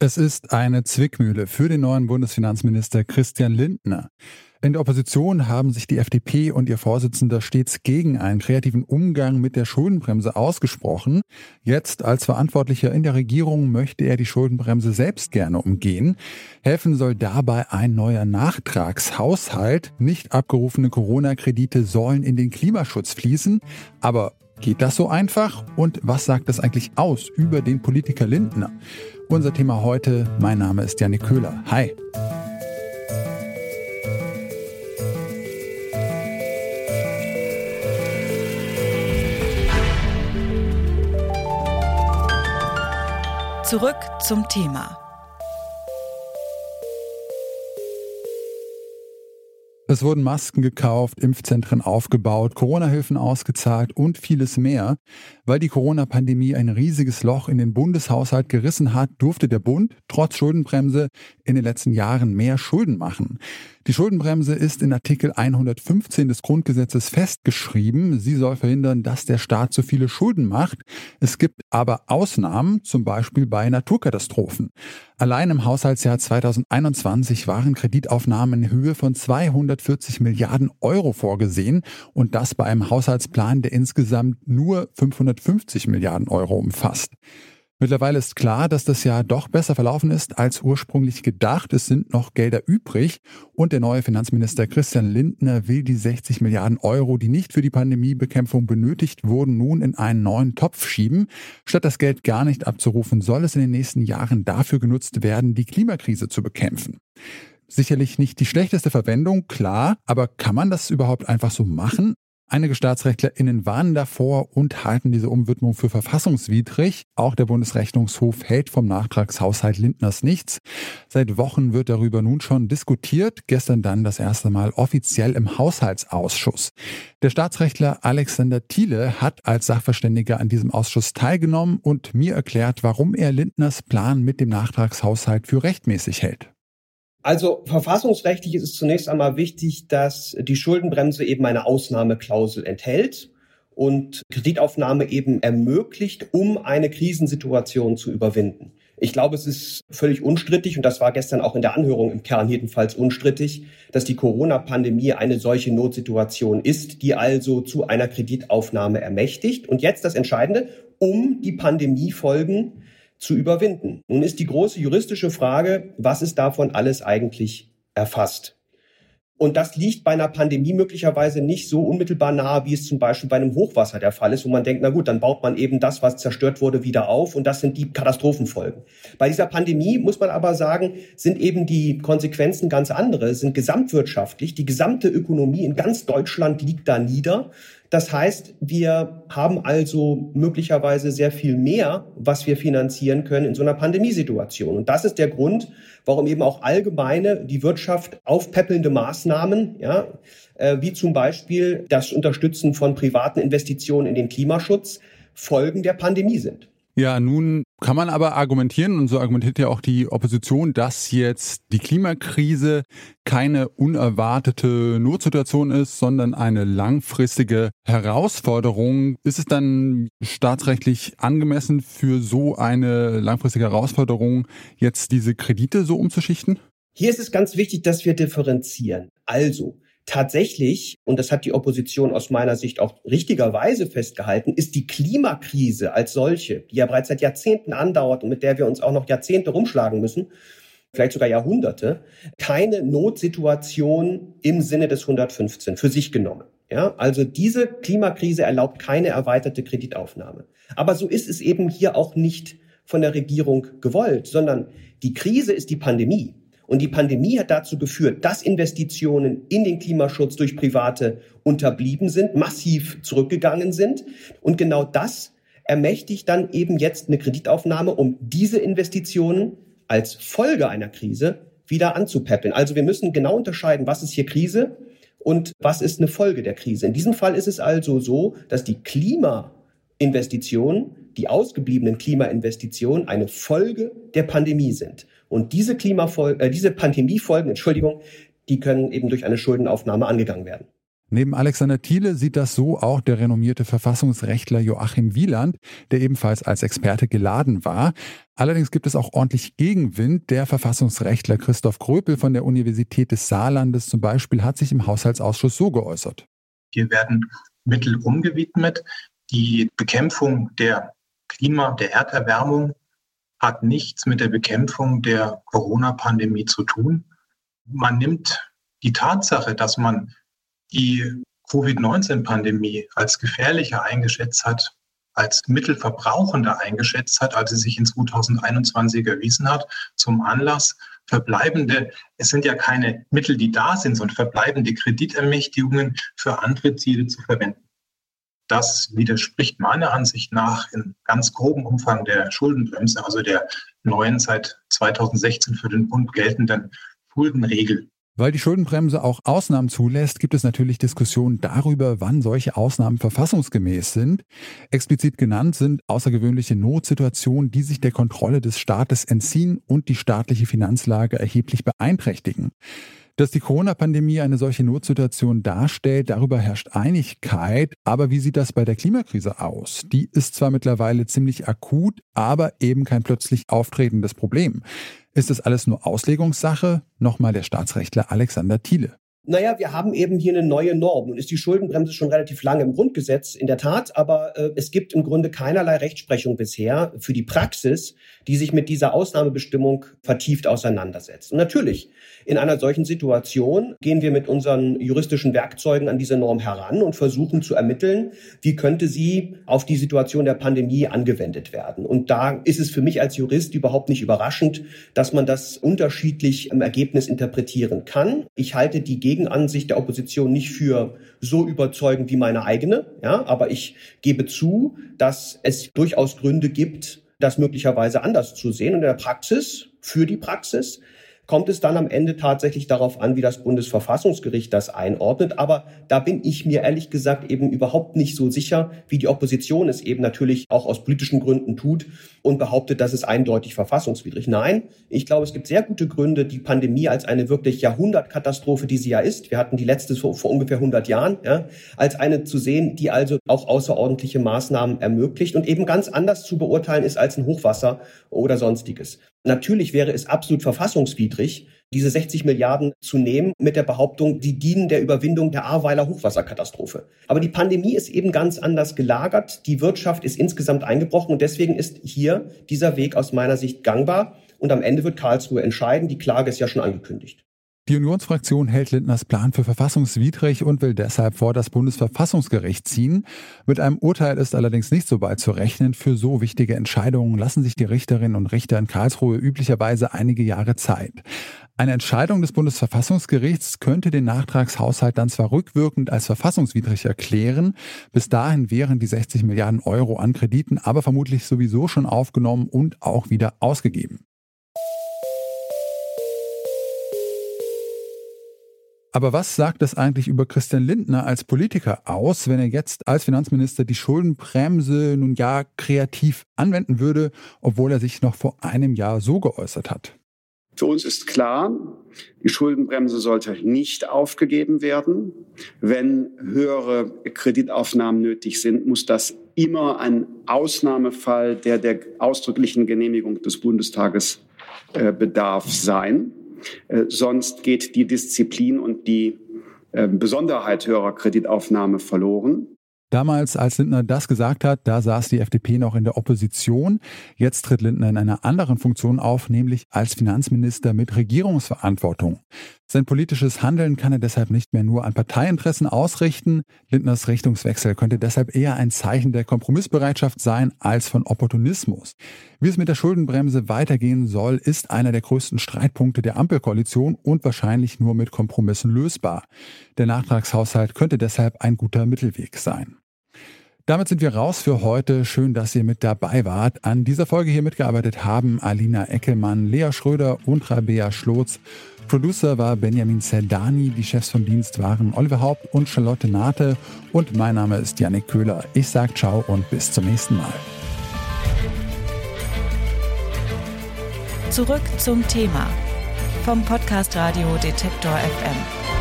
Es ist eine Zwickmühle für den neuen Bundesfinanzminister Christian Lindner. In der Opposition haben sich die FDP und ihr Vorsitzender stets gegen einen kreativen Umgang mit der Schuldenbremse ausgesprochen. Jetzt als Verantwortlicher in der Regierung möchte er die Schuldenbremse selbst gerne umgehen. Helfen soll dabei ein neuer Nachtragshaushalt. Nicht abgerufene Corona-Kredite sollen in den Klimaschutz fließen. Aber Geht das so einfach? Und was sagt das eigentlich aus über den Politiker Lindner? Unser Thema heute, mein Name ist Janik Köhler. Hi. Zurück zum Thema. Es wurden Masken gekauft, Impfzentren aufgebaut, Corona-Hilfen ausgezahlt und vieles mehr. Weil die Corona-Pandemie ein riesiges Loch in den Bundeshaushalt gerissen hat, durfte der Bund trotz Schuldenbremse in den letzten Jahren mehr Schulden machen. Die Schuldenbremse ist in Artikel 115 des Grundgesetzes festgeschrieben. Sie soll verhindern, dass der Staat zu viele Schulden macht. Es gibt aber Ausnahmen, zum Beispiel bei Naturkatastrophen. Allein im Haushaltsjahr 2021 waren Kreditaufnahmen in Höhe von 240 Milliarden Euro vorgesehen und das bei einem Haushaltsplan, der insgesamt nur 550 Milliarden Euro umfasst. Mittlerweile ist klar, dass das Jahr doch besser verlaufen ist als ursprünglich gedacht. Es sind noch Gelder übrig und der neue Finanzminister Christian Lindner will die 60 Milliarden Euro, die nicht für die Pandemiebekämpfung benötigt wurden, nun in einen neuen Topf schieben. Statt das Geld gar nicht abzurufen, soll es in den nächsten Jahren dafür genutzt werden, die Klimakrise zu bekämpfen. Sicherlich nicht die schlechteste Verwendung, klar, aber kann man das überhaupt einfach so machen? Einige StaatsrechtlerInnen warnen davor und halten diese Umwidmung für verfassungswidrig. Auch der Bundesrechnungshof hält vom Nachtragshaushalt Lindners nichts. Seit Wochen wird darüber nun schon diskutiert. Gestern dann das erste Mal offiziell im Haushaltsausschuss. Der Staatsrechtler Alexander Thiele hat als Sachverständiger an diesem Ausschuss teilgenommen und mir erklärt, warum er Lindners Plan mit dem Nachtragshaushalt für rechtmäßig hält. Also verfassungsrechtlich ist es zunächst einmal wichtig, dass die Schuldenbremse eben eine Ausnahmeklausel enthält und Kreditaufnahme eben ermöglicht, um eine Krisensituation zu überwinden. Ich glaube, es ist völlig unstrittig, und das war gestern auch in der Anhörung im Kern jedenfalls unstrittig, dass die Corona-Pandemie eine solche Notsituation ist, die also zu einer Kreditaufnahme ermächtigt. Und jetzt das Entscheidende, um die Pandemiefolgen zu überwinden. Nun ist die große juristische Frage, was ist davon alles eigentlich erfasst? Und das liegt bei einer Pandemie möglicherweise nicht so unmittelbar nahe, wie es zum Beispiel bei einem Hochwasser der Fall ist, wo man denkt, na gut, dann baut man eben das, was zerstört wurde, wieder auf und das sind die Katastrophenfolgen. Bei dieser Pandemie muss man aber sagen, sind eben die Konsequenzen ganz andere, sind gesamtwirtschaftlich. Die gesamte Ökonomie in ganz Deutschland liegt da nieder. Das heißt, wir haben also möglicherweise sehr viel mehr, was wir finanzieren können in so einer Pandemiesituation. Und das ist der Grund, warum eben auch allgemeine die Wirtschaft aufpäppelnde Maßnahmen, ja, äh, wie zum Beispiel das Unterstützen von privaten Investitionen in den Klimaschutz, Folgen der Pandemie sind. Ja, nun kann man aber argumentieren, und so argumentiert ja auch die Opposition, dass jetzt die Klimakrise keine unerwartete Notsituation ist, sondern eine langfristige Herausforderung. Ist es dann staatsrechtlich angemessen für so eine langfristige Herausforderung, jetzt diese Kredite so umzuschichten? Hier ist es ganz wichtig, dass wir differenzieren. Also, Tatsächlich, und das hat die Opposition aus meiner Sicht auch richtigerweise festgehalten, ist die Klimakrise als solche, die ja bereits seit Jahrzehnten andauert und mit der wir uns auch noch Jahrzehnte rumschlagen müssen, vielleicht sogar Jahrhunderte, keine Notsituation im Sinne des 115 für sich genommen. Ja, also diese Klimakrise erlaubt keine erweiterte Kreditaufnahme. Aber so ist es eben hier auch nicht von der Regierung gewollt, sondern die Krise ist die Pandemie. Und die Pandemie hat dazu geführt, dass Investitionen in den Klimaschutz durch Private unterblieben sind, massiv zurückgegangen sind. Und genau das ermächtigt dann eben jetzt eine Kreditaufnahme, um diese Investitionen als Folge einer Krise wieder anzupäppeln. Also wir müssen genau unterscheiden, was ist hier Krise und was ist eine Folge der Krise. In diesem Fall ist es also so, dass die Klimainvestitionen, die ausgebliebenen Klimainvestitionen eine Folge der Pandemie sind. Und diese Klimafolgen, äh, diese Pandemiefolgen, Entschuldigung, die können eben durch eine Schuldenaufnahme angegangen werden. Neben Alexander Thiele sieht das so auch der renommierte Verfassungsrechtler Joachim Wieland, der ebenfalls als Experte geladen war. Allerdings gibt es auch ordentlich Gegenwind. Der Verfassungsrechtler Christoph Kröpel von der Universität des Saarlandes zum Beispiel hat sich im Haushaltsausschuss so geäußert. Hier werden Mittel umgewidmet. Die Bekämpfung der Klima, der Erderwärmung hat nichts mit der Bekämpfung der Corona-Pandemie zu tun. Man nimmt die Tatsache, dass man die Covid-19-Pandemie als gefährlicher eingeschätzt hat, als mittelverbrauchender eingeschätzt hat, als sie sich in 2021 erwiesen hat, zum Anlass, verbleibende, es sind ja keine Mittel, die da sind, sondern verbleibende Kreditermächtigungen für andere Ziele zu verwenden. Das widerspricht meiner Ansicht nach in ganz grobem Umfang der Schuldenbremse, also der neuen seit 2016 für den Bund geltenden Schuldenregel. Weil die Schuldenbremse auch Ausnahmen zulässt, gibt es natürlich Diskussionen darüber, wann solche Ausnahmen verfassungsgemäß sind. Explizit genannt sind außergewöhnliche Notsituationen, die sich der Kontrolle des Staates entziehen und die staatliche Finanzlage erheblich beeinträchtigen. Dass die Corona-Pandemie eine solche Notsituation darstellt, darüber herrscht Einigkeit. Aber wie sieht das bei der Klimakrise aus? Die ist zwar mittlerweile ziemlich akut, aber eben kein plötzlich auftretendes Problem. Ist das alles nur Auslegungssache? Nochmal der Staatsrechtler Alexander Thiele. Naja, wir haben eben hier eine neue Norm. Nun ist die Schuldenbremse schon relativ lange im Grundgesetz, in der Tat, aber äh, es gibt im Grunde keinerlei Rechtsprechung bisher für die Praxis, die sich mit dieser Ausnahmebestimmung vertieft auseinandersetzt. Und natürlich, in einer solchen Situation gehen wir mit unseren juristischen Werkzeugen an diese Norm heran und versuchen zu ermitteln, wie könnte sie auf die Situation der Pandemie angewendet werden. Und da ist es für mich als Jurist überhaupt nicht überraschend, dass man das unterschiedlich im Ergebnis interpretieren kann. Ich halte die Gegenansicht der Opposition nicht für so überzeugend wie meine eigene. Ja, aber ich gebe zu, dass es durchaus Gründe gibt, das möglicherweise anders zu sehen. Und in der Praxis, für die Praxis, kommt es dann am Ende tatsächlich darauf an, wie das Bundesverfassungsgericht das einordnet. Aber da bin ich mir ehrlich gesagt eben überhaupt nicht so sicher, wie die Opposition es eben natürlich auch aus politischen Gründen tut und behauptet, das ist eindeutig verfassungswidrig. Nein, ich glaube, es gibt sehr gute Gründe, die Pandemie als eine wirklich Jahrhundertkatastrophe, die sie ja ist, wir hatten die letzte vor, vor ungefähr 100 Jahren, ja, als eine zu sehen, die also auch außerordentliche Maßnahmen ermöglicht und eben ganz anders zu beurteilen ist als ein Hochwasser oder sonstiges. Natürlich wäre es absolut verfassungswidrig, diese 60 Milliarden zu nehmen mit der Behauptung, die dienen der Überwindung der Ahrweiler Hochwasserkatastrophe. Aber die Pandemie ist eben ganz anders gelagert. Die Wirtschaft ist insgesamt eingebrochen und deswegen ist hier dieser Weg aus meiner Sicht gangbar. Und am Ende wird Karlsruhe entscheiden. Die Klage ist ja schon angekündigt. Die Unionsfraktion hält Lindners Plan für verfassungswidrig und will deshalb vor das Bundesverfassungsgericht ziehen. Mit einem Urteil ist allerdings nicht so bald zu rechnen. Für so wichtige Entscheidungen lassen sich die Richterinnen und Richter in Karlsruhe üblicherweise einige Jahre Zeit. Eine Entscheidung des Bundesverfassungsgerichts könnte den Nachtragshaushalt dann zwar rückwirkend als verfassungswidrig erklären, bis dahin wären die 60 Milliarden Euro an Krediten aber vermutlich sowieso schon aufgenommen und auch wieder ausgegeben. Aber was sagt das eigentlich über Christian Lindner als Politiker aus, wenn er jetzt als Finanzminister die Schuldenbremse nun ja kreativ anwenden würde, obwohl er sich noch vor einem Jahr so geäußert hat? Für uns ist klar, die Schuldenbremse sollte nicht aufgegeben werden. Wenn höhere Kreditaufnahmen nötig sind, muss das immer ein Ausnahmefall, der der ausdrücklichen Genehmigung des Bundestages äh, bedarf sein. Äh, sonst geht die Disziplin und die äh, Besonderheit höherer Kreditaufnahme verloren. Damals, als Lindner das gesagt hat, da saß die FDP noch in der Opposition. Jetzt tritt Lindner in einer anderen Funktion auf, nämlich als Finanzminister mit Regierungsverantwortung. Sein politisches Handeln kann er deshalb nicht mehr nur an Parteiinteressen ausrichten. Lindners Richtungswechsel könnte deshalb eher ein Zeichen der Kompromissbereitschaft sein als von Opportunismus. Wie es mit der Schuldenbremse weitergehen soll, ist einer der größten Streitpunkte der Ampelkoalition und wahrscheinlich nur mit Kompromissen lösbar. Der Nachtragshaushalt könnte deshalb ein guter Mittelweg sein. Damit sind wir raus für heute. Schön, dass ihr mit dabei wart. An dieser Folge hier mitgearbeitet haben Alina Eckelmann, Lea Schröder und Rabea Schlotz. Producer war Benjamin Zerdani, die Chefs vom Dienst waren Oliver Haupt und Charlotte Nate und mein Name ist Yannick Köhler. Ich sage ciao und bis zum nächsten Mal. Zurück zum Thema vom Podcast Radio Detektor FM.